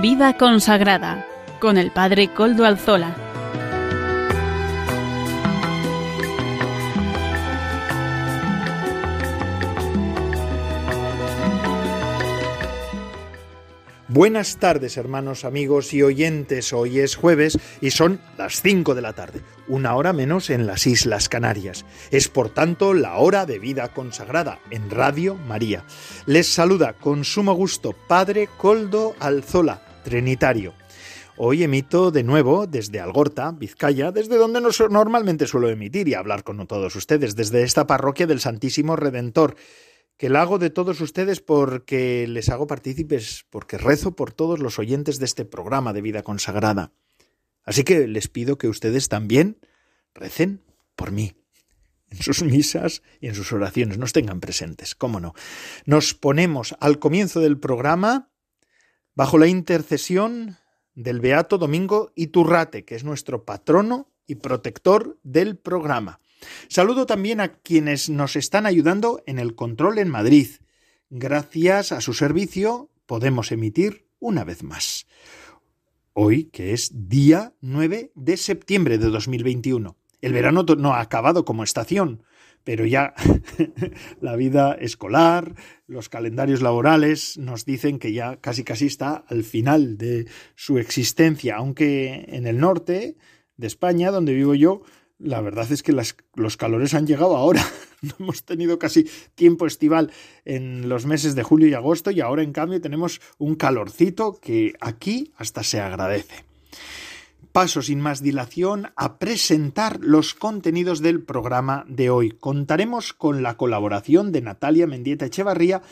Vida consagrada con el Padre Coldo Alzola. Buenas tardes hermanos, amigos y oyentes. Hoy es jueves y son las 5 de la tarde, una hora menos en las Islas Canarias. Es por tanto la hora de vida consagrada en Radio María. Les saluda con sumo gusto Padre Coldo Alzola Trinitario. Hoy emito de nuevo desde Algorta, Vizcaya, desde donde normalmente suelo emitir y hablar con todos ustedes, desde esta parroquia del Santísimo Redentor, que la hago de todos ustedes porque les hago partícipes, porque rezo por todos los oyentes de este programa de vida consagrada. Así que les pido que ustedes también recen por mí en sus misas y en sus oraciones, nos tengan presentes, cómo no. Nos ponemos al comienzo del programa bajo la intercesión del Beato Domingo Iturrate, que es nuestro patrono y protector del programa. Saludo también a quienes nos están ayudando en el control en Madrid. Gracias a su servicio podemos emitir una vez más. Hoy, que es día 9 de septiembre de 2021. El verano no ha acabado como estación, pero ya la vida escolar, los calendarios laborales nos dicen que ya casi casi está al final de su existencia, aunque en el norte de España, donde vivo yo, la verdad es que los calores han llegado ahora. No hemos tenido casi tiempo estival en los meses de julio y agosto y ahora en cambio tenemos un calorcito que aquí hasta se agradece paso sin más dilación a presentar los contenidos del programa de hoy. Contaremos con la colaboración de Natalia Mendieta Echevarría,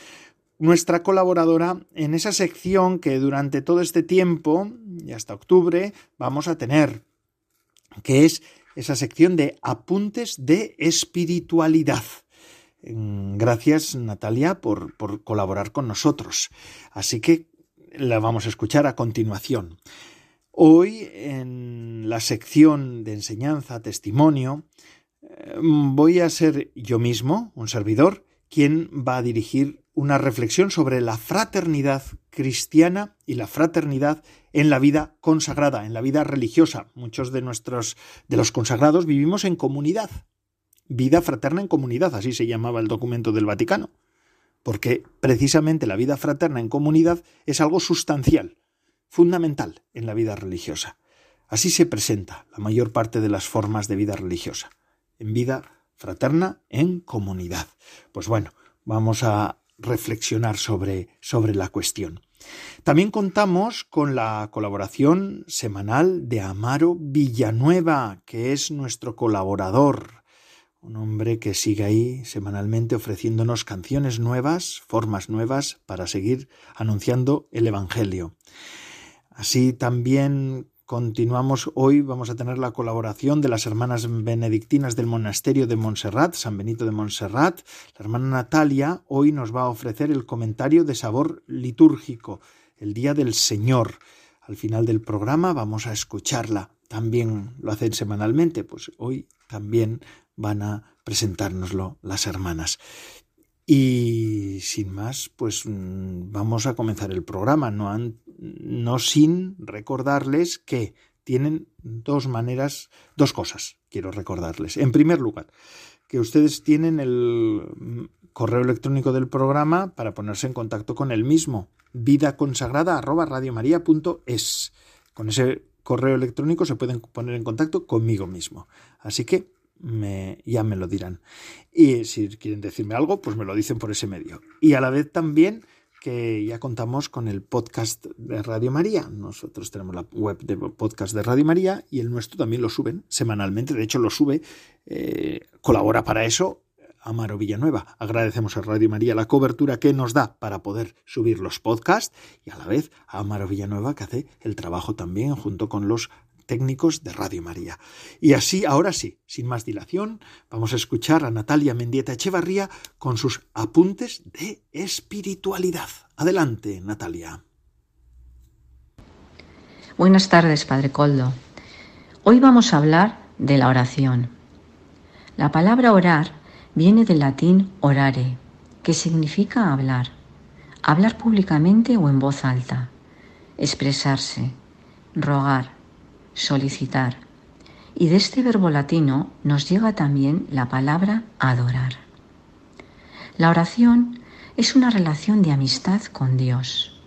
nuestra colaboradora en esa sección que durante todo este tiempo y hasta octubre vamos a tener, que es esa sección de apuntes de espiritualidad. Gracias, Natalia, por, por colaborar con nosotros. Así que la vamos a escuchar a continuación. Hoy, en la sección de enseñanza, testimonio, eh, voy a ser yo mismo, un servidor, quien va a dirigir una reflexión sobre la fraternidad cristiana y la fraternidad en la vida consagrada, en la vida religiosa. Muchos de nuestros de los consagrados vivimos en comunidad. Vida fraterna en comunidad, así se llamaba el documento del Vaticano. Porque precisamente la vida fraterna en comunidad es algo sustancial fundamental en la vida religiosa. Así se presenta la mayor parte de las formas de vida religiosa, en vida fraterna, en comunidad. Pues bueno, vamos a reflexionar sobre, sobre la cuestión. También contamos con la colaboración semanal de Amaro Villanueva, que es nuestro colaborador, un hombre que sigue ahí semanalmente ofreciéndonos canciones nuevas, formas nuevas para seguir anunciando el Evangelio. Así también continuamos hoy, vamos a tener la colaboración de las hermanas benedictinas del monasterio de Montserrat, San Benito de Montserrat. La hermana Natalia hoy nos va a ofrecer el comentario de sabor litúrgico, el Día del Señor. Al final del programa vamos a escucharla. También lo hacen semanalmente, pues hoy también van a presentárnoslo las hermanas. Y sin más, pues mm, vamos a comenzar el programa, no, sin recordarles que tienen dos maneras, dos cosas quiero recordarles. En primer lugar, que ustedes tienen el mm, correo electrónico del programa para ponerse en contacto con el mismo, vida consagrada arroba es. Con ese correo electrónico se pueden poner en contacto conmigo mismo. Así que me, ya me lo dirán. Y si quieren decirme algo, pues me lo dicen por ese medio. Y a la vez también que ya contamos con el podcast de Radio María. Nosotros tenemos la web de podcast de Radio María y el nuestro también lo suben semanalmente. De hecho, lo sube, eh, colabora para eso Amaro Villanueva. Agradecemos a Radio María la cobertura que nos da para poder subir los podcasts y a la vez a Amaro Villanueva que hace el trabajo también junto con los técnicos de Radio María. Y así, ahora sí, sin más dilación, vamos a escuchar a Natalia Mendieta Echevarría con sus apuntes de espiritualidad. Adelante, Natalia. Buenas tardes, Padre Coldo. Hoy vamos a hablar de la oración. La palabra orar viene del latín orare, que significa hablar, hablar públicamente o en voz alta. expresarse, rogar, solicitar. Y de este verbo latino nos llega también la palabra adorar. La oración es una relación de amistad con Dios.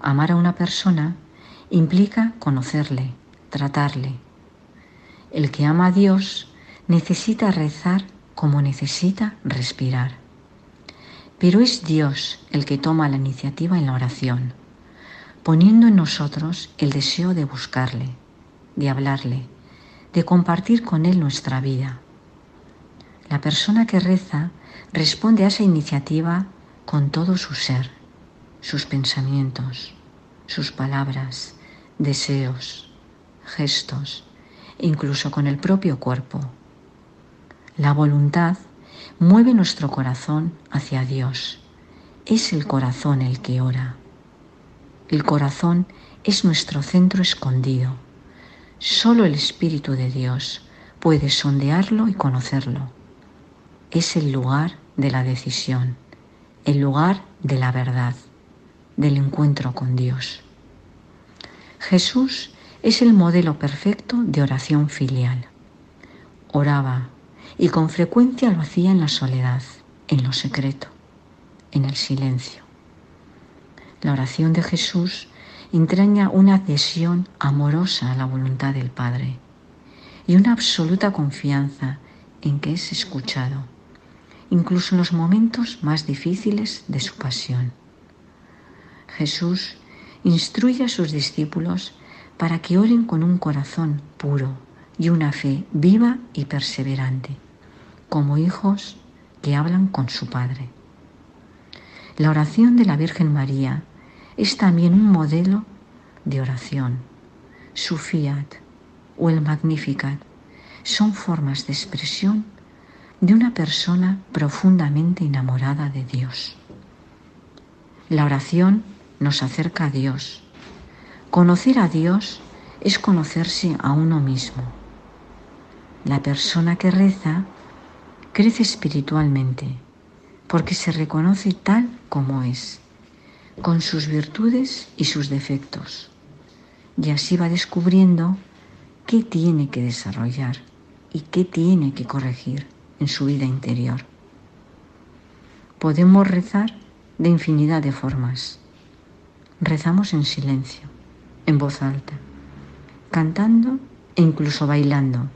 Amar a una persona implica conocerle, tratarle. El que ama a Dios necesita rezar como necesita respirar. Pero es Dios el que toma la iniciativa en la oración, poniendo en nosotros el deseo de buscarle, de hablarle, de compartir con Él nuestra vida. La persona que reza responde a esa iniciativa con todo su ser, sus pensamientos, sus palabras, deseos, gestos, incluso con el propio cuerpo. La voluntad mueve nuestro corazón hacia Dios. Es el corazón el que ora. El corazón es nuestro centro escondido. Solo el Espíritu de Dios puede sondearlo y conocerlo. Es el lugar de la decisión, el lugar de la verdad, del encuentro con Dios. Jesús es el modelo perfecto de oración filial. Oraba y con frecuencia lo hacía en la soledad, en lo secreto, en el silencio. La oración de Jesús entraña una adhesión amorosa a la voluntad del Padre y una absoluta confianza en que es escuchado, incluso en los momentos más difíciles de su pasión. Jesús instruye a sus discípulos para que oren con un corazón puro y una fe viva y perseverante, como hijos que hablan con su Padre. La oración de la Virgen María es también un modelo de oración. Su fiat o el magnificat son formas de expresión de una persona profundamente enamorada de Dios. La oración nos acerca a Dios. Conocer a Dios es conocerse a uno mismo. La persona que reza crece espiritualmente porque se reconoce tal como es, con sus virtudes y sus defectos, y así va descubriendo qué tiene que desarrollar y qué tiene que corregir en su vida interior. Podemos rezar de infinidad de formas rezamos en silencio, en voz alta, cantando e incluso bailando,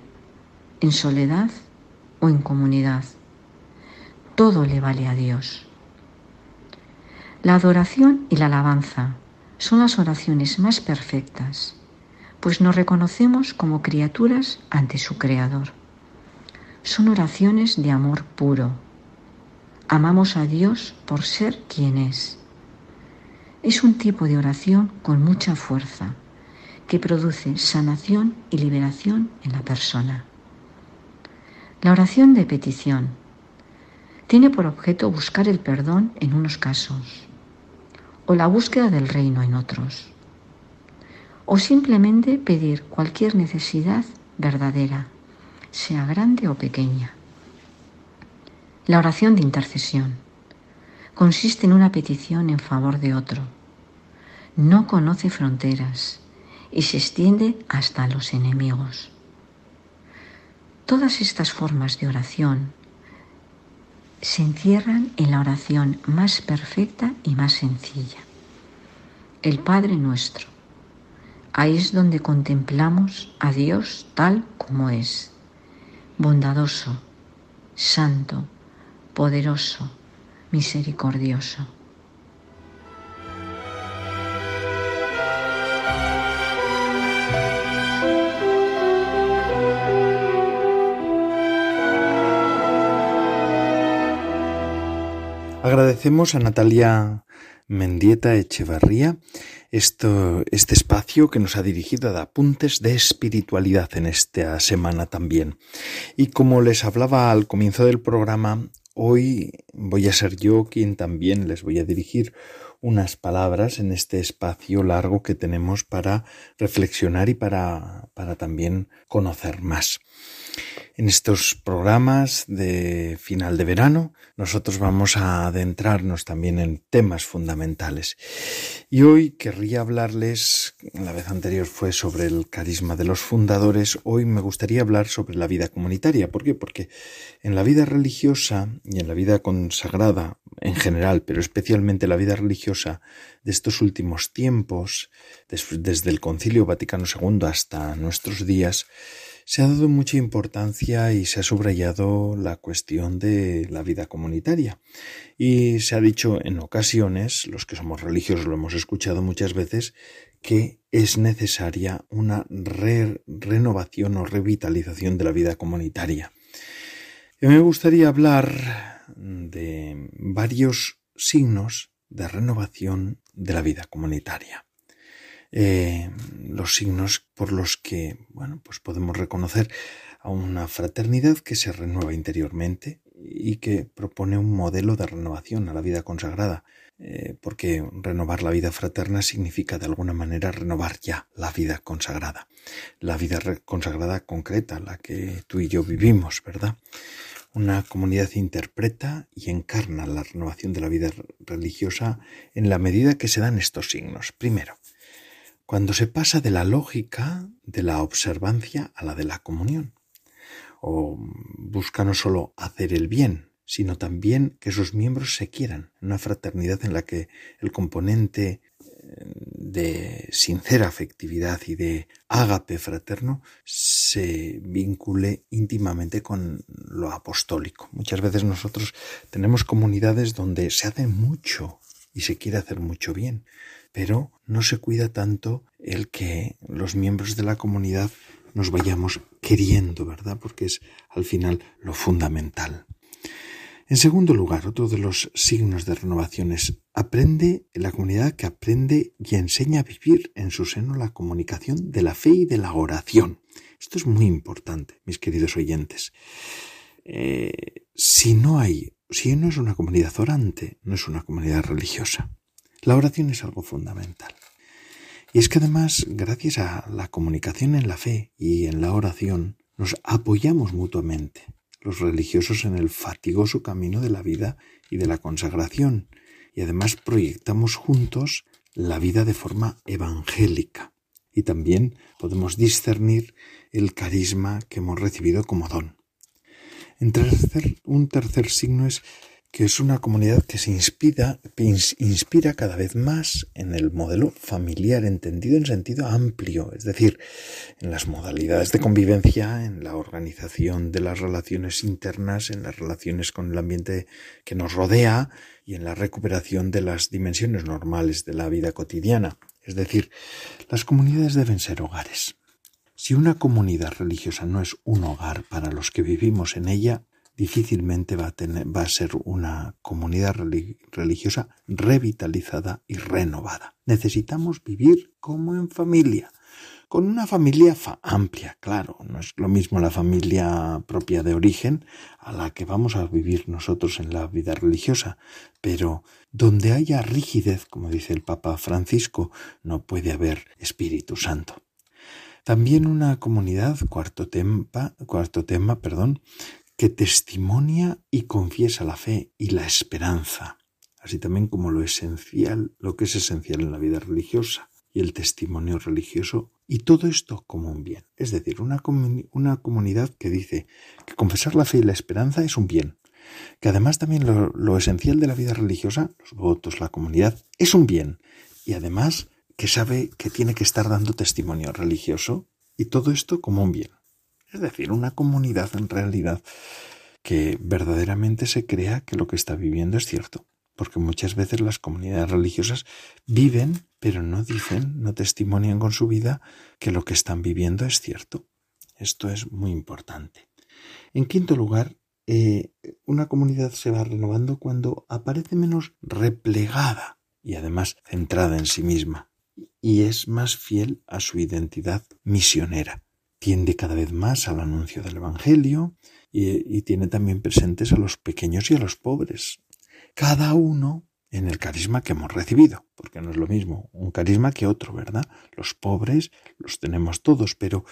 en soledad o en comunidad. Todo le vale a Dios. La adoración y la alabanza son las oraciones más perfectas, pues nos reconocemos como criaturas ante su Creador. Son oraciones de amor puro. Amamos a Dios por ser quien es es un tipo de oración con mucha fuerza que produce sanación y liberación en la persona. La oración de petición tiene por objeto buscar el perdón en unos casos o la búsqueda del reino en otros o simplemente pedir cualquier necesidad verdadera, sea grande o pequeña. La oración de intercesión consiste en una petición en favor de otro. No conoce fronteras y se extiende hasta los enemigos. Todas estas formas de oración se encierran en la oración más perfecta y más sencilla, el Padre nuestro. Ahí es donde contemplamos a Dios tal como es, bondadoso, santo, poderoso, misericordioso. Agradecemos a Natalia Mendieta Echevarría esto, este espacio que nos ha dirigido a apuntes de espiritualidad en esta semana también. Y como les hablaba al comienzo del programa, Hoy voy a ser yo quien también les voy a dirigir unas palabras en este espacio largo que tenemos para reflexionar y para, para también conocer más. En estos programas de final de verano nosotros vamos a adentrarnos también en temas fundamentales. Y hoy querría hablarles, la vez anterior fue sobre el carisma de los fundadores, hoy me gustaría hablar sobre la vida comunitaria. ¿Por qué? Porque en la vida religiosa y en la vida consagrada en general, pero especialmente la vida religiosa de estos últimos tiempos, desde el Concilio Vaticano II hasta nuestros días, se ha dado mucha importancia y se ha subrayado la cuestión de la vida comunitaria. Y se ha dicho en ocasiones, los que somos religiosos lo hemos escuchado muchas veces, que es necesaria una renovación o revitalización de la vida comunitaria. Y me gustaría hablar de varios signos de renovación de la vida comunitaria. Eh, los signos por los que, bueno, pues podemos reconocer a una fraternidad que se renueva interiormente y que propone un modelo de renovación a la vida consagrada, eh, porque renovar la vida fraterna significa de alguna manera renovar ya la vida consagrada, la vida consagrada concreta, la que tú y yo vivimos, ¿verdad? Una comunidad interpreta y encarna la renovación de la vida religiosa en la medida que se dan estos signos. Primero, cuando se pasa de la lógica de la observancia a la de la comunión, o busca no solo hacer el bien, sino también que sus miembros se quieran, una fraternidad en la que el componente eh, de sincera afectividad y de ágape fraterno se vincule íntimamente con lo apostólico. Muchas veces nosotros tenemos comunidades donde se hace mucho y se quiere hacer mucho bien, pero no se cuida tanto el que los miembros de la comunidad nos vayamos queriendo, ¿verdad? Porque es al final lo fundamental. En segundo lugar, otro de los signos de renovación es aprende la comunidad que aprende y enseña a vivir en su seno la comunicación de la fe y de la oración. Esto es muy importante, mis queridos oyentes. Eh, si no hay, si no es una comunidad orante, no es una comunidad religiosa. La oración es algo fundamental. Y es que además, gracias a la comunicación en la fe y en la oración, nos apoyamos mutuamente, los religiosos en el fatigoso camino de la vida y de la consagración, y además proyectamos juntos la vida de forma evangélica. Y también podemos discernir el carisma que hemos recibido como don. un tercer signo es que es una comunidad que se inspira, inspira cada vez más en el modelo familiar, entendido en sentido amplio, es decir, en las modalidades de convivencia, en la organización de las relaciones internas, en las relaciones con el ambiente que nos rodea y en la recuperación de las dimensiones normales de la vida cotidiana. Es decir, las comunidades deben ser hogares. Si una comunidad religiosa no es un hogar para los que vivimos en ella, difícilmente va a, tener, va a ser una comunidad religiosa revitalizada y renovada. Necesitamos vivir como en familia, con una familia amplia, claro, no es lo mismo la familia propia de origen a la que vamos a vivir nosotros en la vida religiosa, pero donde haya rigidez, como dice el Papa Francisco, no puede haber Espíritu Santo. También una comunidad, cuarto tema, cuarto tema, perdón, que testimonia y confiesa la fe y la esperanza, así también como lo esencial, lo que es esencial en la vida religiosa y el testimonio religioso, y todo esto como un bien. Es decir, una, comunidad que dice que confesar la fe y la esperanza es un bien, que además también lo esencial de la vida religiosa, los votos, la comunidad, es un bien, y además que sabe que tiene que estar dando testimonio religioso, y todo esto como un bien. Es decir, una comunidad en realidad que verdaderamente se crea que lo que está viviendo es cierto. Porque muchas veces las comunidades religiosas viven, pero no dicen, no testimonian con su vida que lo que están viviendo es cierto. Esto es muy importante. En quinto lugar, eh, una comunidad se va renovando cuando aparece menos replegada y además centrada en sí misma y es más fiel a su identidad misionera tiende cada vez más al anuncio del Evangelio y, tiene también presentes a los pequeños y a los pobres. Cada uno en el carisma que hemos recibido, porque no es lo mismo un carisma que otro, ¿verdad? Los pobres los tenemos todos, pero,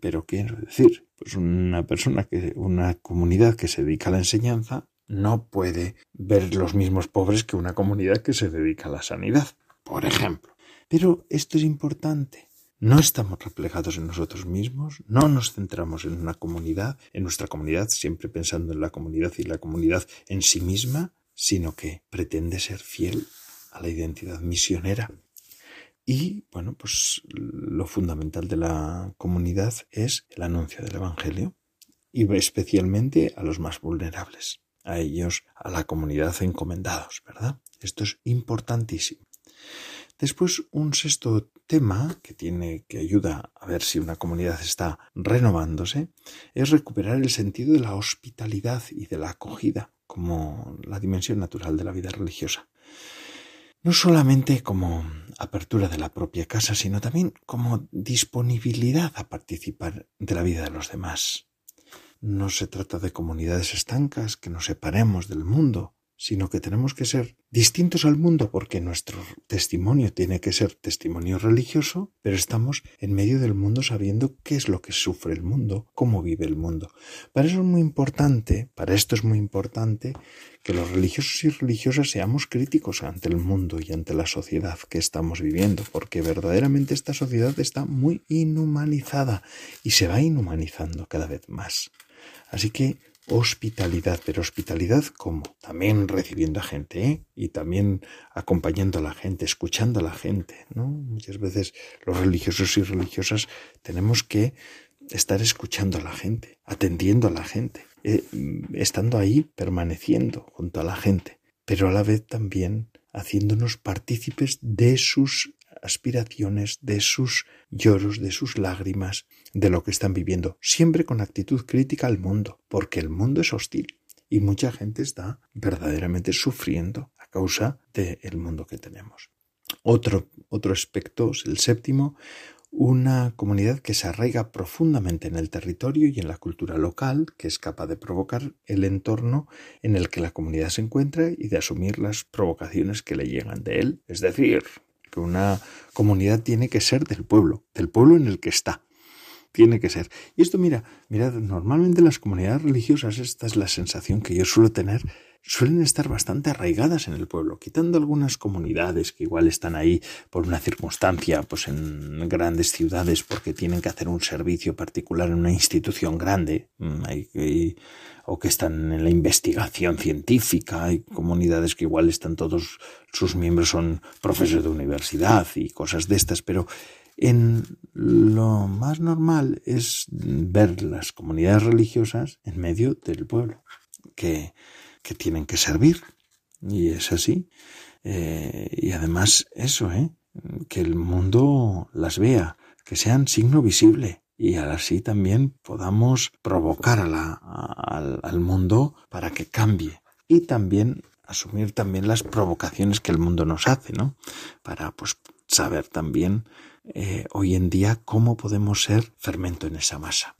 pero quiero decir, pues una persona que, una comunidad que se dedica a la enseñanza no puede ver los mismos pobres que una comunidad que se dedica a la sanidad, por ejemplo. Pero esto es importante. No estamos replegados en nosotros mismos, no nos centramos en una comunidad, en nuestra comunidad, siempre pensando en la comunidad y la comunidad en sí misma, sino que pretende ser fiel a la identidad misionera. Y bueno, pues lo fundamental de la comunidad es el anuncio del Evangelio y especialmente a los más vulnerables, a ellos, a la comunidad encomendados, ¿verdad? Esto es importantísimo. Después, un sexto tema que tiene que ayuda a ver si una comunidad está renovándose es recuperar el sentido de la hospitalidad y de la acogida como la dimensión natural de la vida religiosa. No solamente como apertura de la propia casa, sino también como disponibilidad a participar de la vida de los demás. No se trata de comunidades estancas que nos separemos del mundo, sino que tenemos que ser distintos al mundo porque nuestro testimonio tiene que ser testimonio religioso, pero estamos en medio del mundo sabiendo qué es lo que sufre el mundo, cómo vive el mundo. Para eso es muy importante, para esto es muy importante que los religiosos y religiosas seamos críticos ante el mundo y ante la sociedad que estamos viviendo, porque verdaderamente esta sociedad está muy inhumanizada y se va inhumanizando cada vez más. Así que hospitalidad, pero hospitalidad como también recibiendo a gente ¿eh? y también acompañando a la gente, escuchando a la gente, ¿no? Muchas veces los religiosos y religiosas tenemos que estar escuchando a la gente, atendiendo a la gente, eh, estando ahí, permaneciendo junto a la gente, pero a la vez también haciéndonos partícipes de sus aspiraciones, de sus lloros, de sus lágrimas, de lo que están viviendo, siempre con actitud crítica al mundo, porque el mundo es hostil y mucha gente está verdaderamente sufriendo a causa del mundo que tenemos. Otro, otro aspecto, el séptimo, una comunidad que se arraiga profundamente en el territorio y en la cultura local, que es capaz de provocar el entorno en el que la comunidad se encuentra y de asumir las provocaciones que le llegan de él, es decir, una comunidad tiene que ser del pueblo, del pueblo en el que está. Tiene que ser. Y esto, mira, mira, normalmente las comunidades religiosas, esta es la sensación que yo suelo tener, suelen estar bastante arraigadas en el pueblo, quitando algunas comunidades que igual están ahí por una circunstancia, pues en grandes ciudades, porque tienen que hacer un servicio particular en una institución grande. Mm, o que están en la investigación científica, hay comunidades que igual están todos, sus miembros son profesores de universidad y cosas de estas, pero en lo más normal es ver las comunidades religiosas en medio del pueblo, que, que tienen que servir, y es así. Eh, y además eso, ¿eh? que el mundo las vea, que sean signo visible, y así también podamos provocar a la, al, mundo para que cambie y también asumir también las provocaciones que el mundo nos hace, ¿no? Para pues saber también eh, hoy en día cómo podemos ser fermento en esa masa.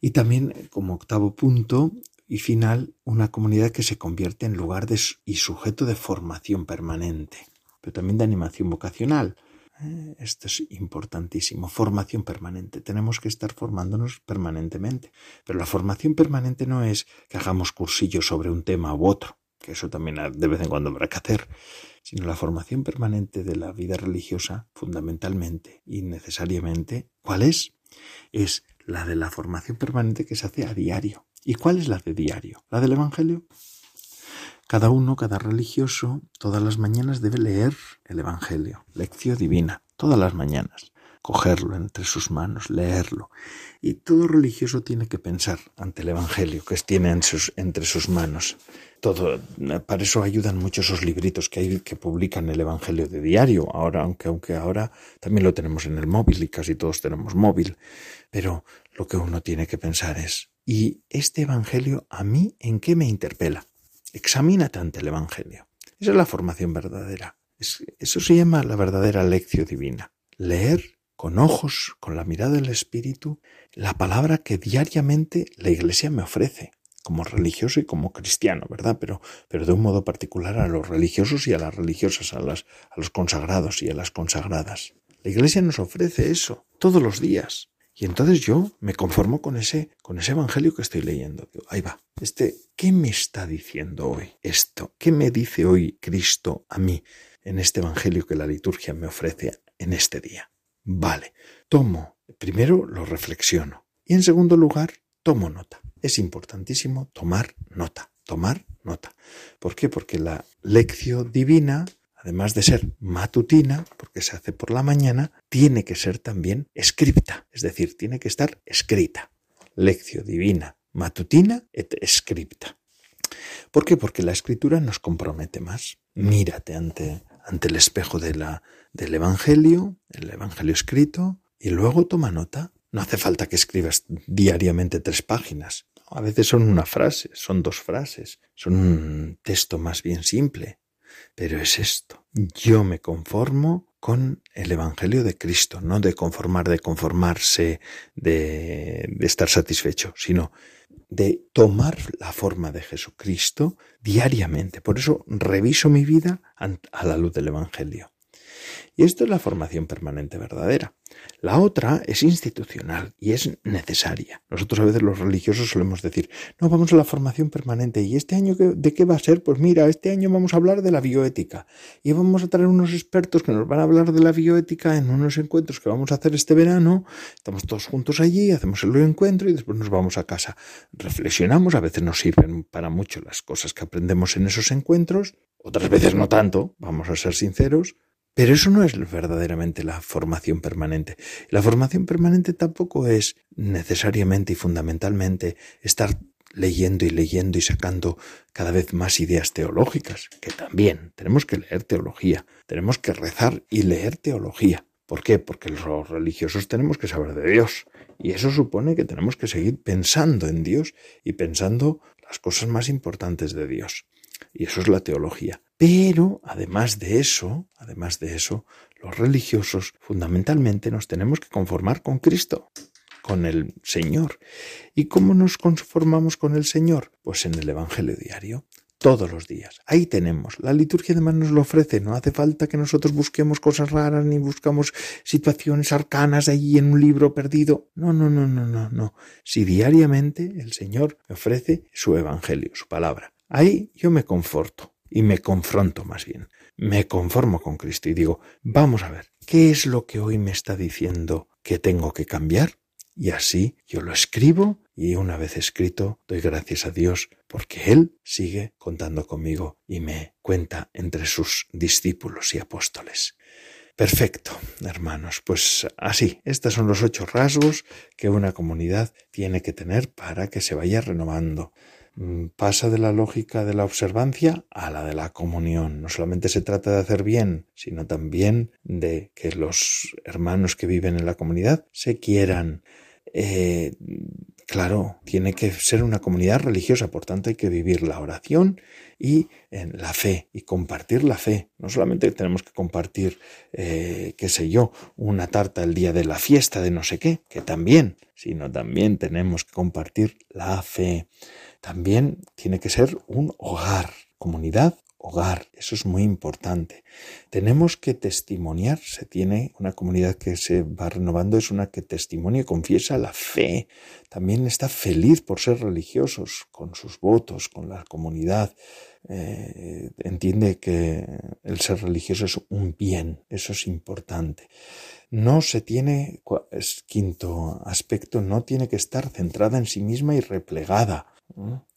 Y también como octavo punto y final, una comunidad que se convierte en lugar de, y sujeto de formación permanente, pero también de animación vocacional eh, esto es importantísimo. Formación permanente. Tenemos que estar formándonos permanentemente. Pero la formación permanente no es que hagamos cursillos sobre un tema u otro, que eso también de vez en cuando habrá que hacer, sino la formación permanente de la vida religiosa, fundamentalmente y necesariamente, ¿cuál es? Es la de la formación permanente que se hace a diario. ¿Y cuál es la de diario? ¿La del Evangelio? Cada uno, cada religioso, todas las mañanas debe leer el Evangelio, lección divina, todas las mañanas, cogerlo entre sus manos, leerlo. Y todo religioso tiene que pensar ante el Evangelio que tiene entre sus manos. Todo, para eso ayudan mucho esos libritos que hay que publican el Evangelio de diario. Ahora, aunque, aunque ahora también lo tenemos en el móvil y casi todos tenemos móvil. Pero lo que uno tiene que pensar es, ¿y este Evangelio a mí en qué me interpela? Examínate ante el Evangelio. Esa es la formación verdadera. eso se llama la verdadera lección divina. Leer con ojos, con la mirada del Espíritu, la palabra que diariamente la Iglesia me ofrece. como religioso y como cristiano, ¿verdad? Pero, pero de un modo particular a los religiosos y a las religiosas, a, las, a los consagrados y a las consagradas. La Iglesia nos ofrece eso todos los días. Y entonces yo me conformo con ese, con ese evangelio que estoy leyendo. ahí va. Este, ¿qué me está diciendo hoy esto? ¿Qué me dice hoy Cristo a mí en este evangelio que la liturgia me ofrece en este día? Vale, tomo, primero lo reflexiono y en segundo lugar tomo nota. Es importantísimo tomar nota, tomar nota. ¿Por qué? Porque la lección divina además de ser matutina, porque se hace por la mañana, tiene que ser también escrita, es decir, tiene que estar escrita. Lección divina matutina et scripta. ¿Por qué? Porque la escritura nos compromete más. Mírate ante, ante el espejo del Evangelio, el Evangelio escrito, y luego toma nota. No hace falta que escribas diariamente tres páginas. A veces son una frase, son dos frases, son un texto más bien simple pero es esto. Yo me conformo con el Evangelio de Cristo, no de conformar, de conformarse, de, estar satisfecho, sino de tomar la forma de Jesucristo diariamente. Por eso reviso mi vida a la luz del Evangelio. Y esto es la formación permanente verdadera. La otra es institucional y es necesaria. Nosotros a veces los religiosos solemos decir, no, vamos a la formación permanente. ¿Y este año de qué va a ser? Pues mira, este año vamos a hablar de la bioética y vamos a traer unos expertos que nos van a hablar de la bioética en unos encuentros que vamos a hacer este verano. Estamos todos juntos allí, hacemos el encuentro y después nos vamos a casa. Reflexionamos, a veces nos sirven para mucho las cosas que aprendemos en esos encuentros, otras veces no tanto, vamos a ser sinceros. Pero eso no es verdaderamente la formación permanente. La formación permanente tampoco es necesariamente y fundamentalmente estar leyendo y leyendo y sacando cada vez más ideas teológicas, que también tenemos que leer teología, tenemos que rezar y leer teología. ¿Por qué? Porque los religiosos tenemos que saber de Dios. Y eso supone que tenemos que seguir pensando en Dios y pensando las cosas más importantes de Dios. Y eso es la teología. Pero, además de eso, además de eso, los religiosos fundamentalmente nos tenemos que conformar con Cristo, con el Señor. ¿Y cómo nos conformamos con el Señor? Pues en el Evangelio diario, todos los días. Ahí tenemos. La liturgia además nos lo ofrece. No hace falta que nosotros busquemos cosas raras ni buscamos situaciones arcanas allí en un libro perdido. No, no, no, no, no, no. Si diariamente el Señor ofrece su Evangelio, su palabra. Ahí yo me conforto y me confronto más bien. Me conformo con Cristo y digo, vamos a ver, ¿qué es lo que hoy me está diciendo que tengo que cambiar? Y así yo lo escribo y una vez escrito doy gracias a Dios porque Él sigue contando conmigo y me cuenta entre sus discípulos y apóstoles. Perfecto, hermanos. Pues así, estos son los ocho rasgos que una comunidad tiene que tener para que se vaya renovando. Mm, pasa de la lógica de la observancia a la de la comunión. No solamente se trata de hacer bien, sino también de que los hermanos que viven en la comunidad se quieran. Eh, claro, tiene que ser una comunidad religiosa, por tanto hay que vivir la oración y en la fe y compartir la fe. No solamente tenemos que compartir, eh, qué sé yo, una tarta el día de la fiesta de no sé qué, que también, sino también tenemos que compartir la fe. También tiene que ser un hogar, comunidad, hogar. Eso es muy importante. Tenemos que testimoniar. Se tiene una comunidad que se va renovando, es una que testimonia y confiesa la fe. También está feliz por ser religiosos, con sus votos, con la comunidad. Eh, entiende que el ser religioso es un bien. Eso es importante no se tiene, es quinto aspecto, no tiene que estar centrada en sí misma y replegada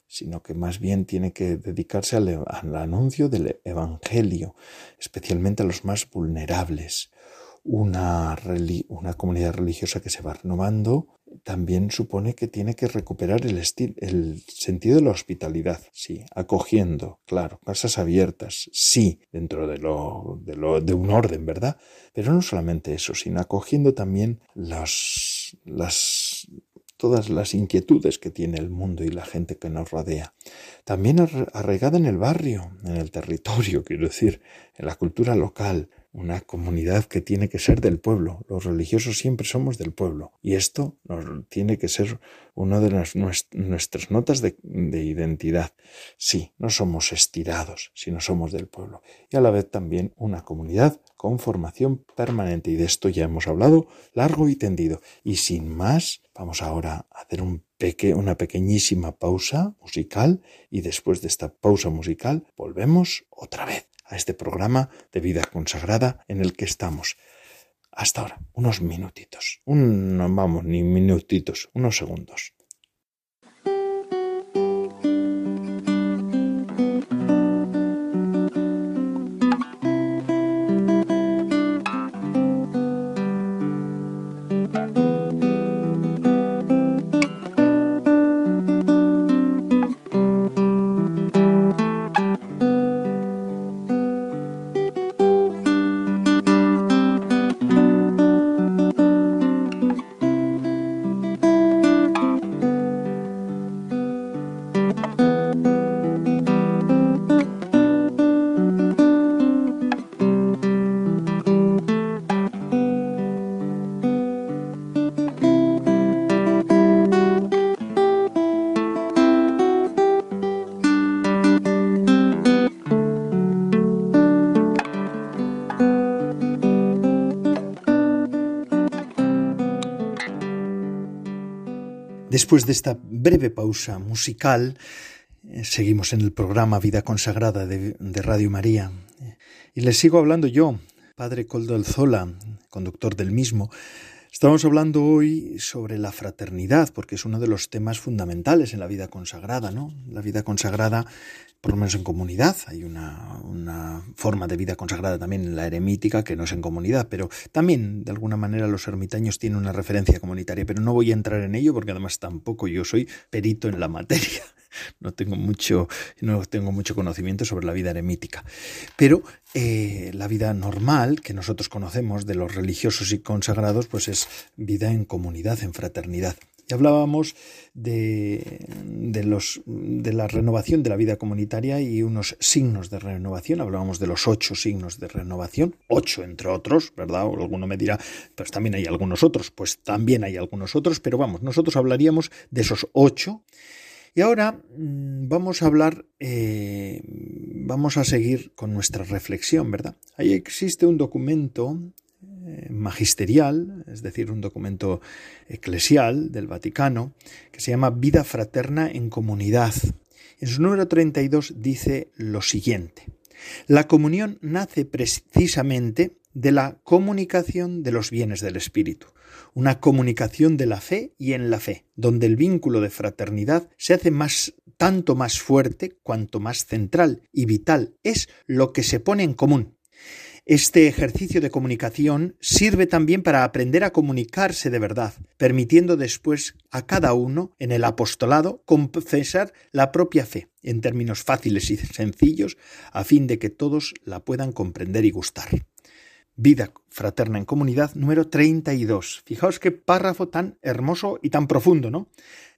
sino que más bien tiene que dedicarse al, anuncio del Evangelio, especialmente a los más vulnerables. Una, una, comunidad religiosa que se va renovando también supone que tiene que recuperar el, el sentido de la hospitalidad, sí, acogiendo, claro, casas abiertas, sí, dentro de, de, lo, de un orden, ¿verdad? Pero no solamente eso, sino acogiendo también las, las todas las inquietudes que tiene el mundo y la gente que nos rodea. También arraigada en el barrio, en el territorio, quiero decir, en la cultura local, una comunidad que tiene que ser del pueblo. Los religiosos siempre somos del pueblo y esto nos, tiene que ser una de nuestras notas de, de identidad. Sí, no somos estirados, sino somos del pueblo. Y a la vez también una comunidad con formación permanente. Y de esto ya hemos hablado largo y tendido. Y sin más, vamos ahora a hacer una pequeñísima pausa musical y después de esta pausa musical volvemos otra vez a este programa de vida consagrada en el que estamos. Hasta ahora, unos minutitos, un, no vamos, ni minutitos, unos segundos. Después de esta breve pausa musical, eh, seguimos en el programa Vida Consagrada de, Radio María. Y les sigo hablando yo, Padre Coldo Alzola, conductor del mismo. Estamos hablando hoy sobre la fraternidad, porque es uno de los temas fundamentales en la vida consagrada, ¿no? La vida consagrada por lo menos en comunidad. Hay una, una, forma de vida consagrada también en la eremítica que no es en comunidad, pero también de alguna manera los ermitaños tienen una referencia comunitaria, pero no voy a entrar en ello porque además tampoco yo soy perito en la materia. No tengo mucho, no tengo mucho conocimiento sobre la vida eremítica. Pero eh, la vida normal que nosotros conocemos de los religiosos y consagrados, pues es vida en comunidad, en fraternidad. Y hablábamos de, de, los, de la renovación de la vida comunitaria y unos signos de renovación. Hablábamos de los ocho signos de renovación, ocho entre otros, ¿verdad? O alguno me dirá, pues también hay algunos otros, pues también hay algunos otros, pero vamos, nosotros hablaríamos de esos ocho. Y ahora mm, vamos a hablar, eh, vamos a seguir con nuestra reflexión, ¿verdad? Ahí existe un documento magisterial, es decir, un documento eclesial del Vaticano, que se llama Vida Fraterna en Comunidad. En su número 32 dice lo siguiente. La comunión nace precisamente de la comunicación de los bienes del Espíritu, una comunicación de la fe y en la fe, donde el vínculo de fraternidad se hace más tanto más fuerte cuanto más central y vital es lo que se pone en común, este ejercicio de comunicación sirve también para aprender a comunicarse de verdad, permitiendo después a cada uno en el apostolado confesar la propia fe en términos fáciles y sencillos, a fin de que todos la puedan comprender y gustar. Vida fraterna en comunidad número 32. Fijaos qué párrafo tan hermoso y tan profundo, ¿no?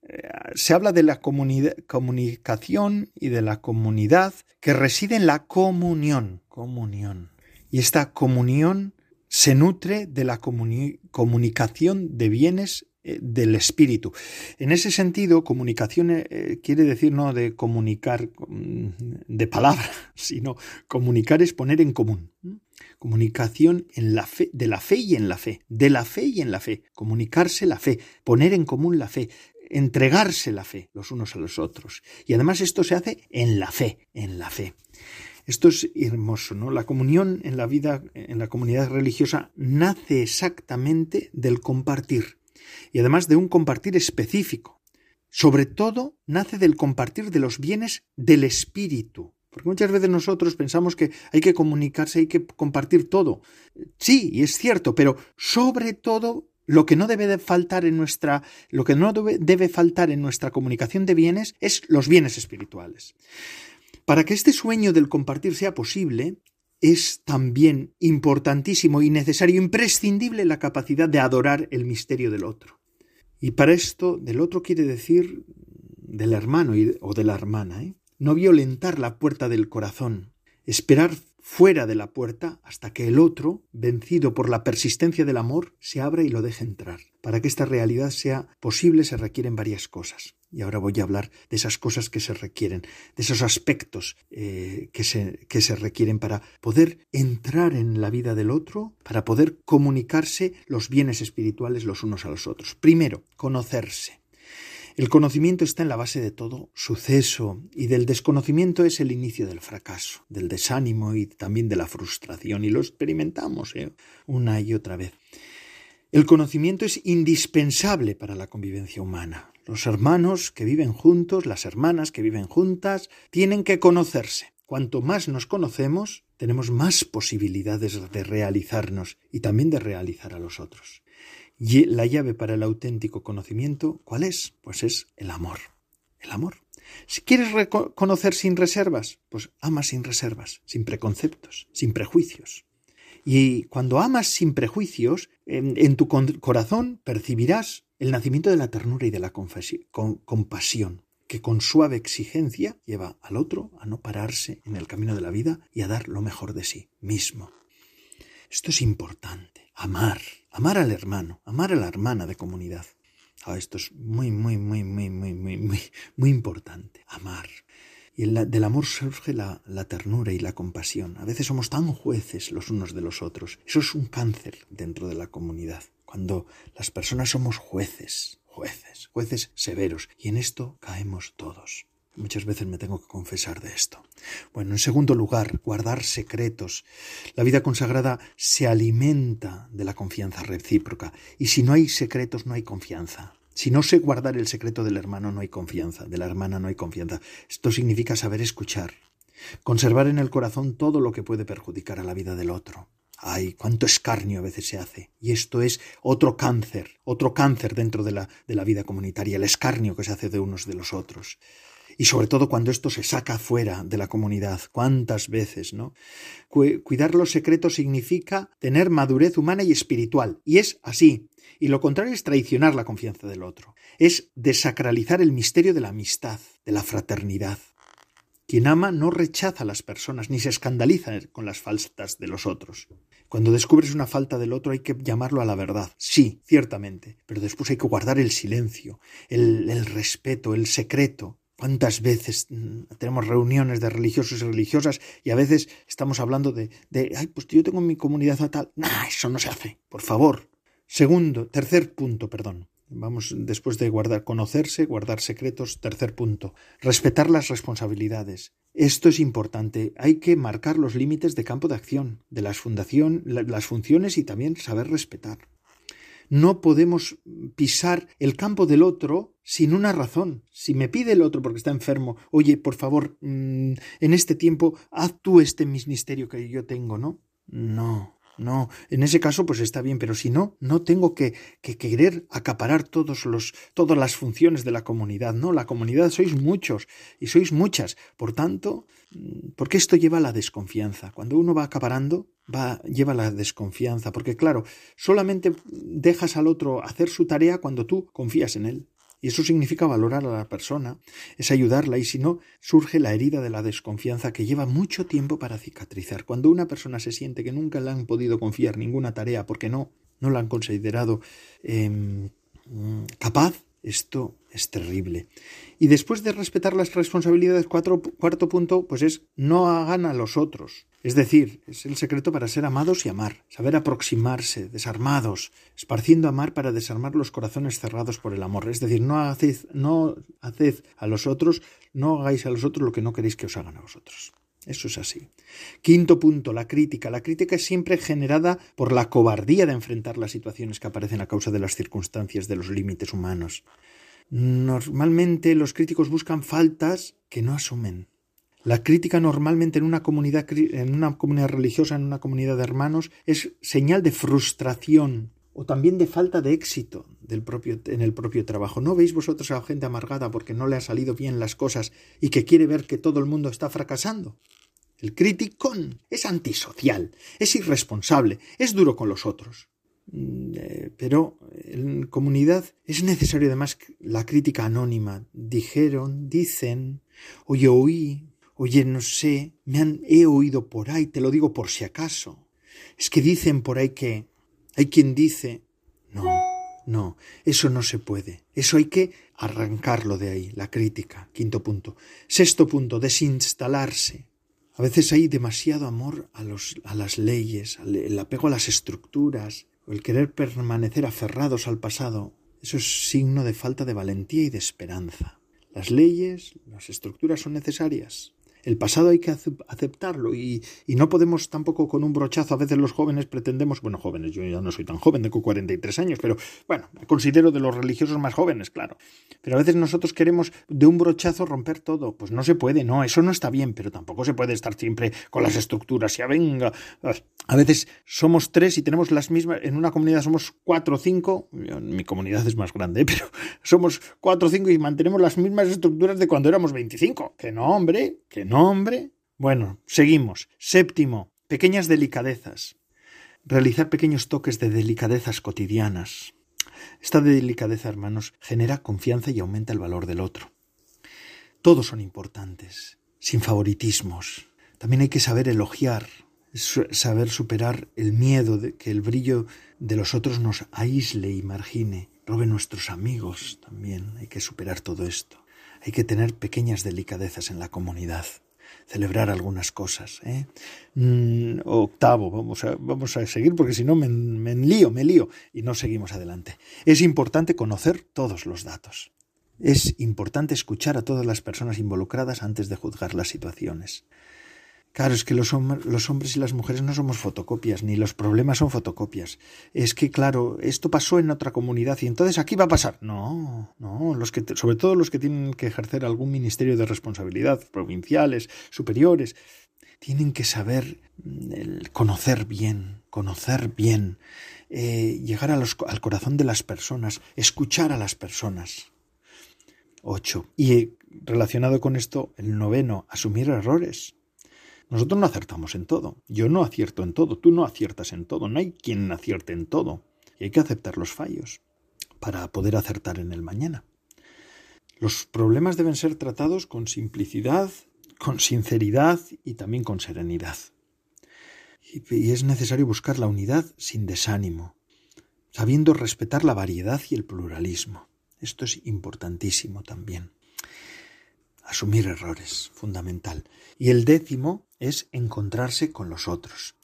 Eh, se habla de la comunicación y de la comunidad que reside en la comunión. Comunión. Y esta comunión se nutre de la comunicación de bienes eh, del espíritu. En ese sentido, comunicación eh, eh, quiere decir no de comunicar mm, de palabra, sino comunicar es poner en común. Comunicación en la fe, de la fe y en la fe, de la fe y en la fe, comunicarse la fe, poner en común la fe, entregarse la fe los unos a los otros. Y además esto se hace en la fe, en la fe. Esto es hermoso, ¿no? La comunión en la vida, en la comunidad religiosa, nace exactamente del compartir. Y además de un compartir específico. Sobre todo, nace del compartir de los bienes del espíritu. Porque muchas veces nosotros pensamos que hay que comunicarse, hay que compartir todo. Sí, y es cierto, pero sobre todo lo que no debe de faltar en nuestra, lo que no debe, debe faltar en nuestra comunicación de bienes es los bienes espirituales. Para que este sueño del compartir sea posible, es también importantísimo y necesario, imprescindible, la capacidad de adorar el misterio del otro. Y para esto, del otro quiere decir del hermano o de la hermana, ¿eh? no violentar la puerta del corazón, esperar fuera de la puerta hasta que el otro, vencido por la persistencia del amor, se abra y lo deje entrar. Para que esta realidad sea posible se requieren varias cosas. Y ahora voy a hablar de esas cosas que se requieren, de esos aspectos eh, que, se, que se requieren para poder entrar en la vida del otro, para poder comunicarse los bienes espirituales los unos a los otros. Primero, conocerse. El conocimiento está en la base de todo suceso y del desconocimiento es el inicio del fracaso, del desánimo y también de la frustración y lo experimentamos ¿eh? una y otra vez. El conocimiento es indispensable para la convivencia humana. Los hermanos que viven juntos, las hermanas que viven juntas, tienen que conocerse. Cuanto más nos conocemos, tenemos más posibilidades de realizarnos y también de realizar a los otros. Y la llave para el auténtico conocimiento, ¿cuál es? Pues es el amor. El amor. Si quieres conocer sin reservas, pues ama sin reservas, sin preconceptos, sin prejuicios. Y cuando amas sin prejuicios, en, tu corazón percibirás el nacimiento de la ternura y de la compasión, que con suave exigencia lleva al otro a no pararse en el camino de la vida y a dar lo mejor de sí mismo. Esto es importante, amar, amar al hermano, amar a la hermana de comunidad. Ah, esto es muy, muy, muy, muy, muy, muy, muy, importante, amar. Y del amor surge la, ternura y la compasión. A veces somos tan jueces los unos de los otros. Eso es un cáncer dentro de la comunidad. Cuando las personas somos jueces, jueces, jueces severos. Y en esto caemos todos. Muchas veces me tengo que confesar de esto. Bueno, en segundo lugar, guardar secretos. La vida consagrada se alimenta de la confianza recíproca. Y si no hay secretos, no hay confianza. Si no sé guardar el secreto del hermano, no hay confianza. De la hermana no hay confianza. Esto significa saber escuchar. Conservar en el corazón todo lo que puede perjudicar a la vida del otro. Ay, cuánto escarnio a veces se hace. Y esto es otro cáncer, otro cáncer dentro de la, de la vida comunitaria, el escarnio que se hace de unos de los otros y sobre todo cuando esto se saca fuera de la comunidad. ¿Cuántas veces, no? Cuidar los secretos significa tener madurez humana y espiritual, y es así. Y lo contrario es traicionar la confianza del otro. Es desacralizar el misterio de la amistad, de la fraternidad. Quien ama no rechaza a las personas ni se escandaliza con las faltas de los otros. Cuando descubres una falta del otro hay que llamarlo a la verdad, sí, ciertamente, pero después hay que guardar el silencio, el, el respeto, el secreto, ¿Cuántas veces mm, tenemos reuniones de religiosos y religiosas y a veces estamos hablando de, ay, pues yo tengo mi comunidad tal? Nah, eso no se hace, por favor. Segundo, tercer punto, perdón. Vamos después de guardar, conocerse, guardar secretos. Tercer punto, respetar las responsabilidades. Esto es importante. Hay que marcar los límites de campo de acción, de las, fundación, las funciones y también saber respetar. No podemos pisar el campo del otro sin una razón. Si me pide el otro porque está enfermo, oye, por favor, mm, en este tiempo, haz tú este ministerio que yo tengo, ¿no? No. No, en ese caso pues está bien, pero si no, no tengo que, que, querer acaparar todos los, todas las funciones de la comunidad. No, la comunidad sois muchos y sois muchas. Por tanto, mm, porque esto lleva a la desconfianza. Cuando uno va acaparando, va, lleva la desconfianza, porque claro, solamente dejas al otro hacer su tarea cuando tú confías en él. Y eso significa valorar a la persona, es ayudarla y si no, surge la herida de la desconfianza que lleva mucho tiempo para cicatrizar. Cuando una persona se siente que nunca le han podido confiar ninguna tarea porque no, no la han considerado em, capaz, esto es terrible. Y después de respetar las responsabilidades, cuarto punto, pues es no hagan a los otros. Es decir, es el secreto para ser amados y amar, saber aproximarse, desarmados, esparciendo amar para desarmar los corazones cerrados por el amor. Es decir, no haced, a los otros, no hagáis a los otros lo que no queréis que os hagan a vosotros. Eso es así. Quinto punto, la crítica. La crítica es siempre generada por la cobardía de enfrentar las situaciones que aparecen a causa de las circunstancias de los límites humanos. Normalmente los críticos buscan faltas que no asumen. La crítica normalmente en una comunidad, en una comunidad religiosa, en una comunidad de hermanos, es señal de frustración o también de falta de éxito del propio, en el propio trabajo. ¿No veis vosotros a la gente amargada porque no le ha salido bien las cosas y que quiere ver que todo el mundo está fracasando? El criticón es antisocial, es irresponsable, es duro con los otros. Mm, eh, pero en comunidad es necesario además la crítica anónima. Dijeron, dicen, o yo oí, Oye, no sé, me han he oído por ahí, te lo digo por si acaso. Es que dicen por ahí que hay quien dice, no, no, eso no se puede. Eso hay que arrancarlo de ahí, la crítica. Quinto punto. Sexto punto, desinstalarse. A veces hay demasiado amor a, los, a las leyes, el apego a las estructuras, el querer permanecer aferrados al pasado. Eso es signo de falta de valentía y de esperanza. Las leyes, las estructuras son necesarias, el pasado hay que aceptarlo y, no podemos tampoco con un brochazo. A veces los jóvenes pretendemos, bueno, jóvenes, yo ya no soy tan joven, tengo 43 años, pero bueno, me considero de los religiosos más jóvenes, claro. Pero a veces nosotros queremos de un brochazo romper todo. Pues no se puede, no, eso no está bien, pero tampoco se puede estar siempre con las estructuras. Ya venga. A veces somos tres y tenemos las mismas, en una comunidad somos cuatro o cinco, mi comunidad es más grande, pero somos cuatro o cinco y mantenemos las mismas estructuras de cuando éramos 25. Que no, hombre, que no nombre. Bueno, seguimos. Séptimo, pequeñas delicadezas. Realizar pequeños toques de delicadezas cotidianas. Esta delicadeza, hermanos, genera confianza y aumenta el valor del otro. Todos son importantes, sin favoritismos. También hay que saber elogiar, saber superar el miedo de que el brillo de los otros nos aísle y margine, robe nuestros amigos también. Hay que superar todo esto. Hay que tener pequeñas delicadezas en la comunidad, celebrar algunas cosas. ¿eh? Mm, octavo, vamos a, vamos a seguir porque si no me, me lío, me lío y no seguimos adelante. Es importante conocer todos los datos. Es importante escuchar a todas las personas involucradas antes de juzgar las situaciones. Claro, es que los, hombres y las mujeres no somos fotocopias, ni los problemas son fotocopias. Es que, claro, esto pasó en otra comunidad y entonces aquí va a pasar. No, no, los que, sobre todo los que tienen que ejercer algún ministerio de responsabilidad, provinciales, superiores, tienen que saber mm, conocer bien, conocer bien, eh, llegar al corazón de las personas, escuchar a las personas. Ocho. Y eh, relacionado con esto, el noveno, asumir errores. Nosotros no acertamos en todo. Yo no acierto en todo. Tú no aciertas en todo. No hay quien acierte en todo. Y hay que aceptar los fallos para poder acertar en el mañana. Los problemas deben ser tratados con simplicidad, con sinceridad y también con serenidad. Y, es necesario buscar la unidad sin desánimo, sabiendo respetar la variedad y el pluralismo. Esto es importantísimo también. Asumir errores, fundamental. Y el décimo es encontrarse con los otros.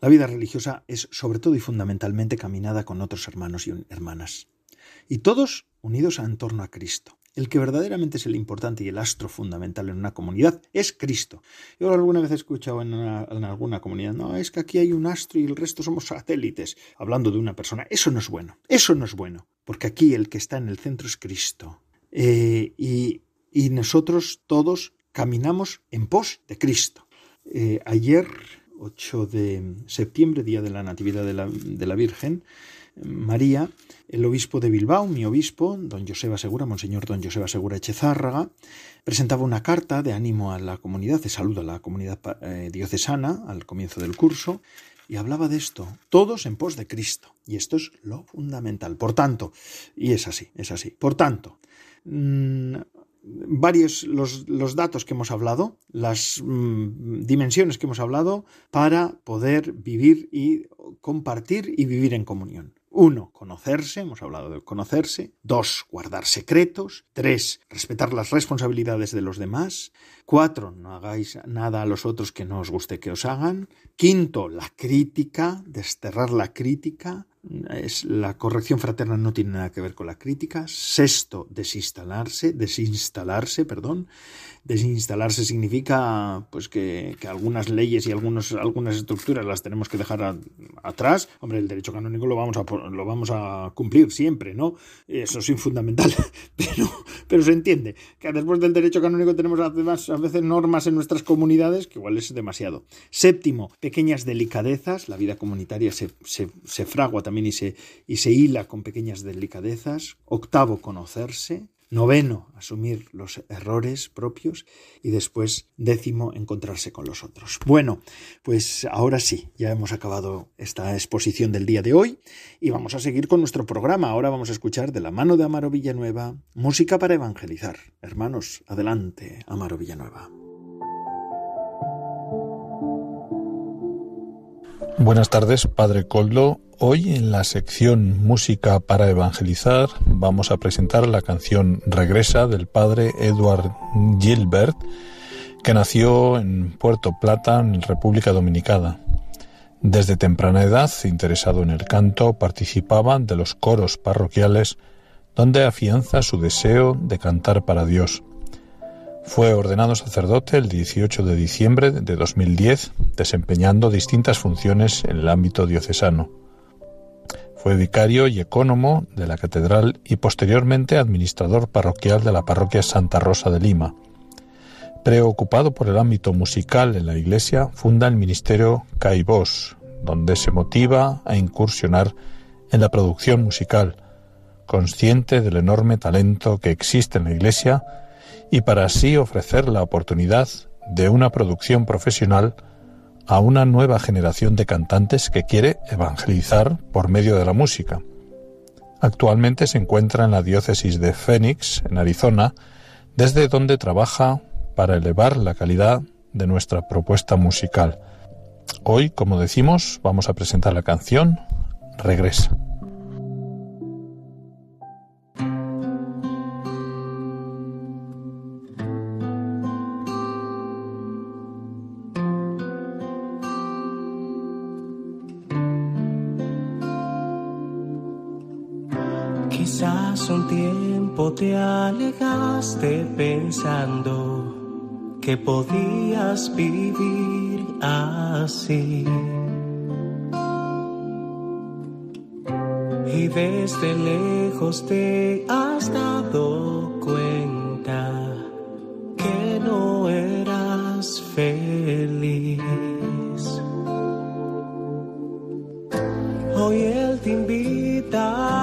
La vida religiosa es sobre todo y fundamentalmente caminada con otros hermanos y hermanas. Y todos unidos en torno a Cristo. El que verdaderamente es el importante y el astro fundamental en una comunidad es Cristo. Yo alguna vez he escuchado en, alguna comunidad, no, es que aquí hay un astro y el resto somos satélites, hablando de una persona. Eso no es bueno, eso no es bueno, porque aquí el que está en el centro es Cristo. Eh, y y nosotros todos caminamos en pos de Cristo. Eh, ayer, 8 de septiembre, día de la Natividad de la, de la, Virgen, María, el obispo de Bilbao, mi obispo, don Joseba Segura, monseñor don Joseba Segura Echezárraga, presentaba una carta de ánimo a la comunidad, de salud a la comunidad eh, diocesana al comienzo del curso, y hablaba de esto, todos en pos de Cristo. Y esto es lo fundamental. Por tanto, y es así, es así. Por tanto, mm, varios los, los, datos que hemos hablado, las mm, dimensiones que hemos hablado para poder vivir y compartir y vivir en comunión. Uno, conocerse, hemos hablado de conocerse. Dos, guardar secretos. Tres, respetar las responsabilidades de los demás. Cuatro, no hagáis nada a los otros que no os guste que os hagan. Quinto, la crítica, desterrar la crítica. Es, la corrección fraterna no tiene nada que ver con la crítica. Sexto, desinstalarse, desinstalarse, perdón. Desinstalarse significa pues que, algunas leyes y algunos, algunas estructuras las tenemos que dejar atrás. Hombre, el derecho canónico lo vamos a, lo vamos a cumplir siempre, ¿no? Eso es fundamental. Pero, se entiende que después del derecho canónico tenemos además a veces normas en nuestras comunidades que igual es demasiado. Séptimo, pequeñas delicadezas. La vida comunitaria se, se, se fragua también y se, y se hila con pequeñas delicadezas. Octavo, conocerse. Noveno, asumir los errores propios. Y después, décimo, encontrarse con los otros. Bueno, pues ahora sí, ya hemos acabado esta exposición del día de hoy y vamos a seguir con nuestro programa. Ahora vamos a escuchar de la mano de Amaro Villanueva música para evangelizar. Hermanos, adelante, Amaro Villanueva. Buenas tardes, Padre Coldo. Hoy en la sección Música para Evangelizar vamos a presentar la canción Regresa del Padre Edward Gilbert, que nació en Puerto Plata, en República Dominicana. Desde temprana edad, interesado en el canto, participaba de los coros parroquiales donde afianza su deseo de cantar para Dios. Fue ordenado sacerdote el 18 de diciembre de 2010, desempeñando distintas funciones en el ámbito diocesano. Fue vicario y ecónomo de la catedral y posteriormente administrador parroquial de la parroquia Santa Rosa de Lima. Preocupado por el ámbito musical en la iglesia, funda el ministerio Caibós, donde se motiva a incursionar en la producción musical, consciente del enorme talento que existe en la iglesia y para así ofrecer la oportunidad de una producción profesional a una nueva generación de cantantes que quiere evangelizar por medio de la música. Actualmente se encuentra en la diócesis de Phoenix, en Arizona, desde donde trabaja para elevar la calidad de nuestra propuesta musical. Hoy, como decimos, vamos a presentar la canción Regresa. Alejaste pensando que podías vivir así. Y desde lejos te has dado cuenta que no eras feliz. Hoy Él te invita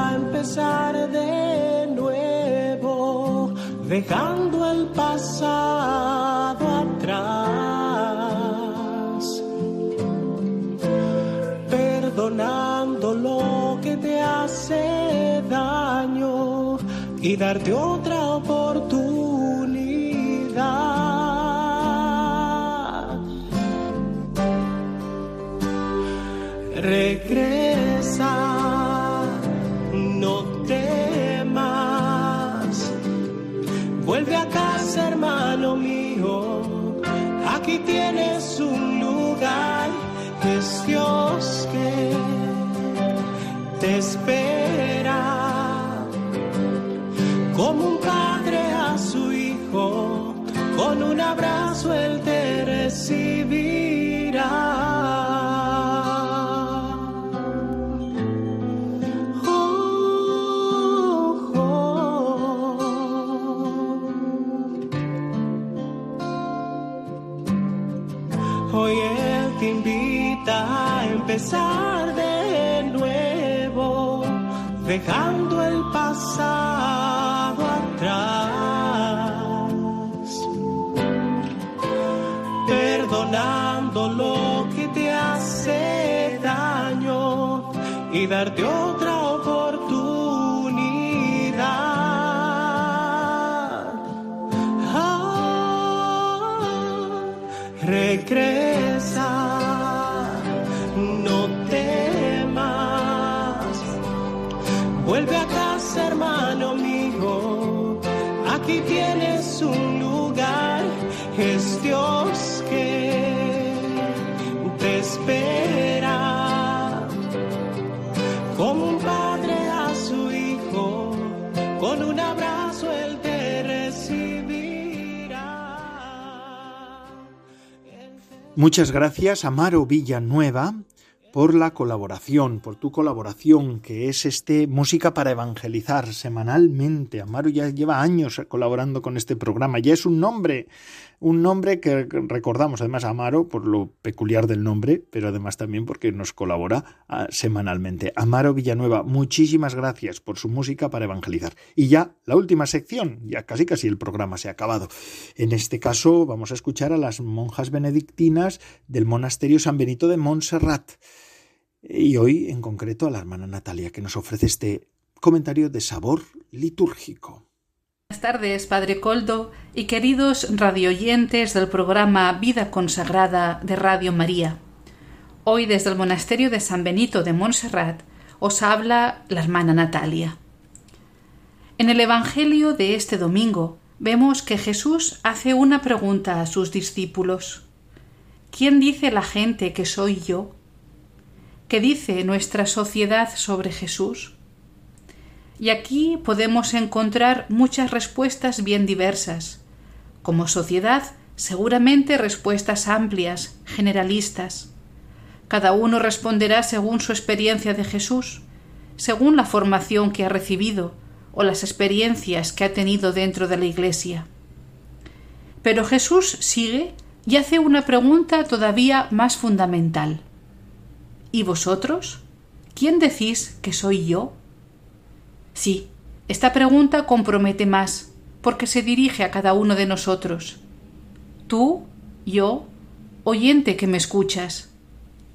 a empezar de dejando el pasado atrás, perdonando lo que te hace daño y darte otra oportunidad. Regresa. tienes empezar de nuevo, dejando el pasado atrás, perdonando lo que te hace daño y darte otra aquí tienes un lugar, es Dios que te espera. Como un padre a su hijo, con un abrazo él te recibirá. Muchas gracias, Amaro Villanueva por la colaboración, por tu colaboración, que es este Música para Evangelizar semanalmente. Amaro ya lleva años colaborando con este programa, ya es un nombre, un nombre que recordamos además a Amaro por lo peculiar del nombre, pero además también porque nos colabora ah, semanalmente. Amaro Villanueva, muchísimas gracias por su música para evangelizar. Y ya la última sección, ya casi casi el programa se ha acabado. En este caso vamos a escuchar a las monjas benedictinas del monasterio San Benito de Montserrat y hoy en concreto a la hermana Natalia que nos ofrece este comentario de sabor litúrgico. Buenas tardes, Padre Coldo y queridos radioyentes del programa Vida Consagrada de Radio María. Hoy desde el monasterio de San Benito de Montserrat os habla la hermana Natalia. En el Evangelio de este domingo vemos que Jesús hace una pregunta a sus discípulos. ¿Quién dice la gente que soy yo? ¿Qué dice nuestra sociedad sobre Jesús? Y aquí podemos encontrar muchas respuestas bien diversas. Como sociedad, seguramente respuestas amplias, generalistas. Cada uno responderá según su experiencia de Jesús, según la formación que ha recibido o las experiencias que ha tenido dentro de la Iglesia. Pero Jesús sigue y hace una pregunta todavía más fundamental. ¿Y vosotros? ¿Quién decís que soy yo? Sí, esta pregunta compromete más, porque se dirige a cada uno de nosotros. Tú, yo, oyente que me escuchas,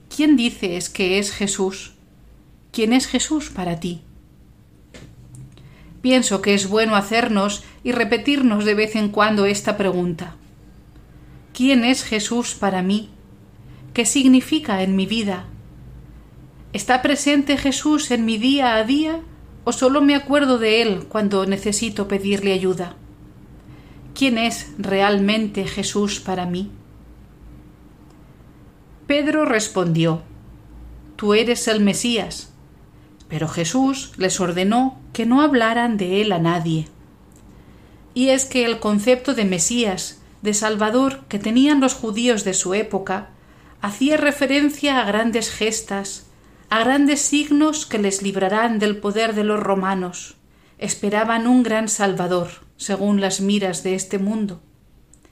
¿quién dices que es Jesús? ¿Quién es Jesús para ti? Pienso que es bueno hacernos y repetirnos de vez en cuando esta pregunta. ¿Quién es Jesús para mí? ¿Qué significa en mi vida? ¿Está presente Jesús en mi día a día o solo me acuerdo de Él cuando necesito pedirle ayuda? ¿Quién es realmente Jesús para mí? Pedro respondió, Tú eres el Mesías. Pero Jesús les ordenó que no hablaran de él a nadie. Y es que el concepto de Mesías de Salvador que tenían los judíos de su época hacía referencia a grandes gestas, a grandes signos que les librarán del poder de los romanos. Esperaban un gran Salvador, según las miras de este mundo.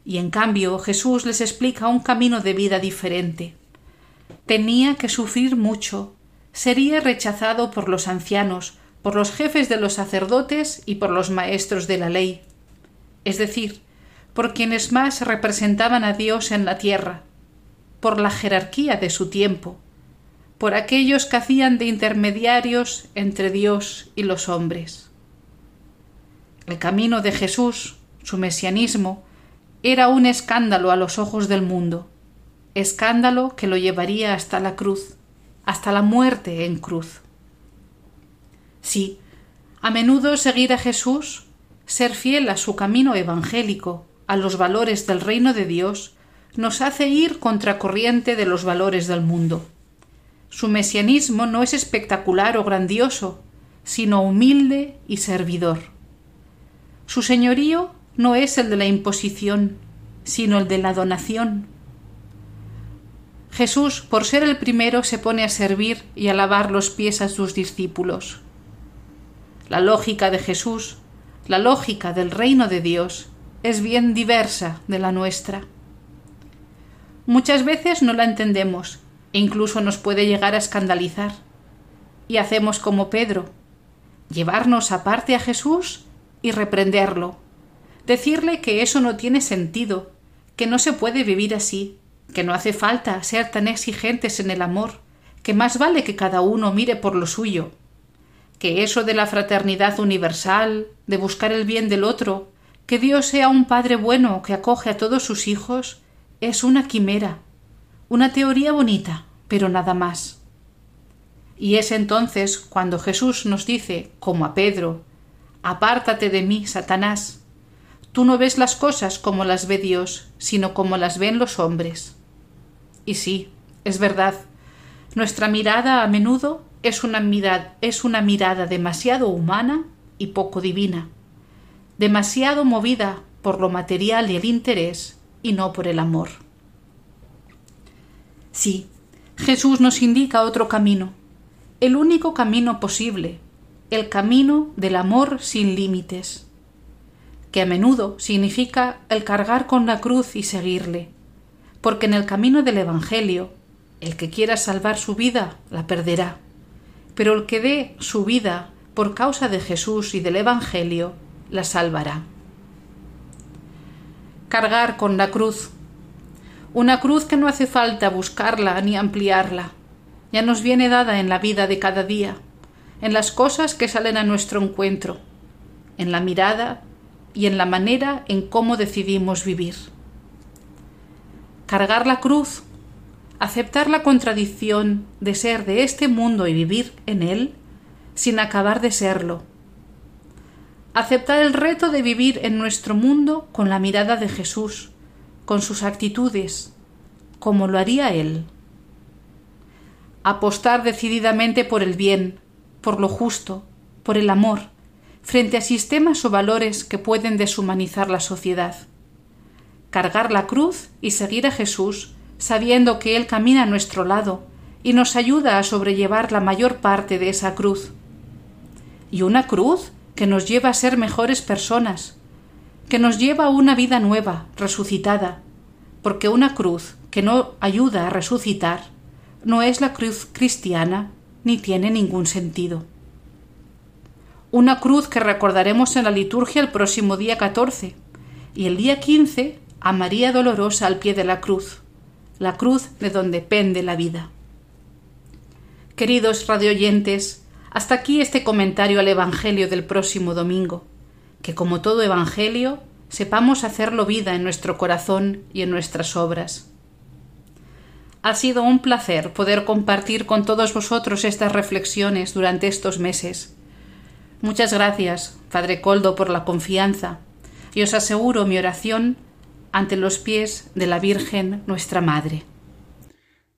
Y en cambio Jesús les explica un camino de vida diferente. Tenía que sufrir mucho, sería rechazado por los ancianos, por los jefes de los sacerdotes y por los maestros de la ley. Es decir, por quienes más representaban a Dios en la tierra, por la jerarquía de su tiempo, por aquellos que hacían de intermediarios entre Dios y los hombres. El camino de Jesús, su mesianismo, era un escándalo a los ojos del mundo, escándalo que lo llevaría hasta la cruz, hasta la muerte en cruz. Sí, a menudo seguir a Jesús, ser fiel a su camino evangélico, a los valores del reino de Dios, nos hace ir contracorriente de los valores del mundo. Su mesianismo no es espectacular o grandioso, sino humilde y servidor. Su señorío no es el de la imposición, sino el de la donación. Jesús, por ser el primero, se pone a servir y a lavar los pies a sus discípulos. La lógica de Jesús, la lógica del reino de Dios, es bien diversa de la nuestra. Muchas veces no la entendemos e incluso nos puede llegar a escandalizar. Y hacemos como Pedro, llevarnos aparte a Jesús y reprenderlo, decirle que eso no tiene sentido, que no se puede vivir así, que no hace falta ser tan exigentes en el amor, que más vale que cada uno mire por lo suyo, que eso de la fraternidad universal, de buscar el bien del otro, que Dios sea un Padre bueno que acoge a todos sus hijos es una quimera, una teoría bonita, pero nada más. Y es entonces cuando Jesús nos dice, como a Pedro, Apártate de mí, Satanás. Tú no ves las cosas como las ve Dios, sino como las ven los hombres. Y sí, es verdad, nuestra mirada a menudo es una mirada, es una mirada demasiado humana y poco divina demasiado movida por lo material y el interés y no por el amor. Sí, Jesús nos indica otro camino, el único camino posible, el camino del amor sin límites, que a menudo significa el cargar con la cruz y seguirle, porque en el camino del Evangelio, el que quiera salvar su vida la perderá, pero el que dé su vida por causa de Jesús y del Evangelio la salvará. Cargar con la cruz. Una cruz que no hace falta buscarla ni ampliarla. Ya nos viene dada en la vida de cada día, en las cosas que salen a nuestro encuentro, en la mirada y en la manera en cómo decidimos vivir. Cargar la cruz, aceptar la contradicción de ser de este mundo y vivir en él sin acabar de serlo. Aceptar el reto de vivir en nuestro mundo con la mirada de Jesús, con sus actitudes, como lo haría Él. Apostar decididamente por el bien, por lo justo, por el amor, frente a sistemas o valores que pueden deshumanizar la sociedad. Cargar la cruz y seguir a Jesús sabiendo que Él camina a nuestro lado y nos ayuda a sobrellevar la mayor parte de esa cruz. Y una cruz que nos lleva a ser mejores personas, que nos lleva a una vida nueva, resucitada, porque una cruz que no ayuda a resucitar no es la cruz cristiana ni tiene ningún sentido. Una cruz que recordaremos en la liturgia el próximo día 14 y el día 15 a María Dolorosa al pie de la cruz la cruz de donde pende la vida. Queridos radioyentes, hasta aquí este comentario al Evangelio del próximo domingo, que como todo Evangelio, sepamos hacerlo vida en nuestro corazón y en nuestras obras. Ha sido un placer poder compartir con todos vosotros estas reflexiones durante estos meses. Muchas gracias, Padre Coldo, por la confianza, y os aseguro mi oración ante los pies de la Virgen nuestra Madre.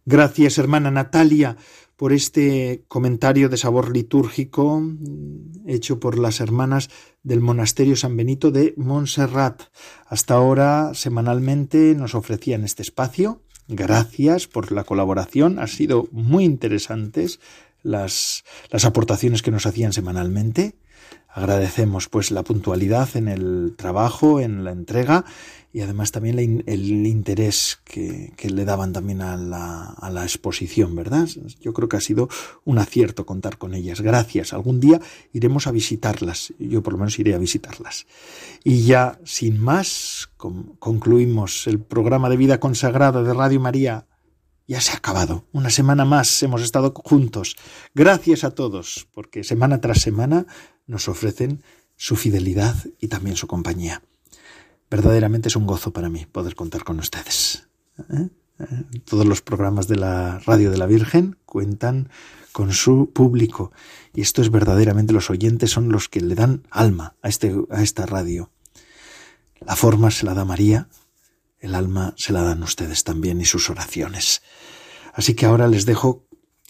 Gracias, hermana Natalia, por este comentario de sabor litúrgico mm, hecho por las hermanas del Monasterio San Benito de Montserrat. Hasta ahora, semanalmente, nos ofrecían este espacio. Gracias por la colaboración. Han sido muy interesantes las, las aportaciones que nos hacían semanalmente. Agradecemos pues la puntualidad en el trabajo, en la entrega y además también el interés que, le daban también a la, a la, exposición, ¿verdad? Yo creo que ha sido un acierto contar con ellas. Gracias. Algún día iremos a visitarlas. Yo por lo menos iré a visitarlas. Y ya, sin más, concluimos el programa de vida consagrada de Radio María. Ya se ha acabado. Una semana más hemos estado juntos. Gracias a todos, porque semana tras semana nos ofrecen su fidelidad y también su compañía. Verdaderamente es un gozo para mí poder contar con ustedes. ¿Eh? Todos los programas de la Radio de la Virgen cuentan con su público y esto es verdaderamente los oyentes son los que le dan alma a, este, a esta radio. La forma se la da María, el alma se la dan ustedes también y sus oraciones. Así que ahora les dejo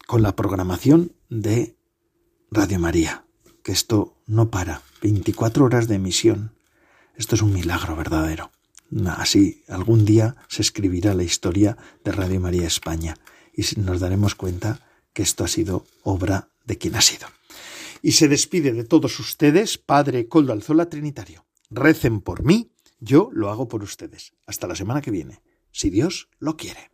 con la programación de Radio María, que esto no para, 24 horas de emisión esto es un milagro verdadero. Así, algún día se escribirá la historia de Radio María España y nos daremos cuenta que esto ha sido obra de quien ha sido. Y se despide de todos ustedes, Padre Coldo Alzola Trinitario. Recen por mí, yo lo hago por ustedes. Hasta la semana que viene, si Dios lo quiere.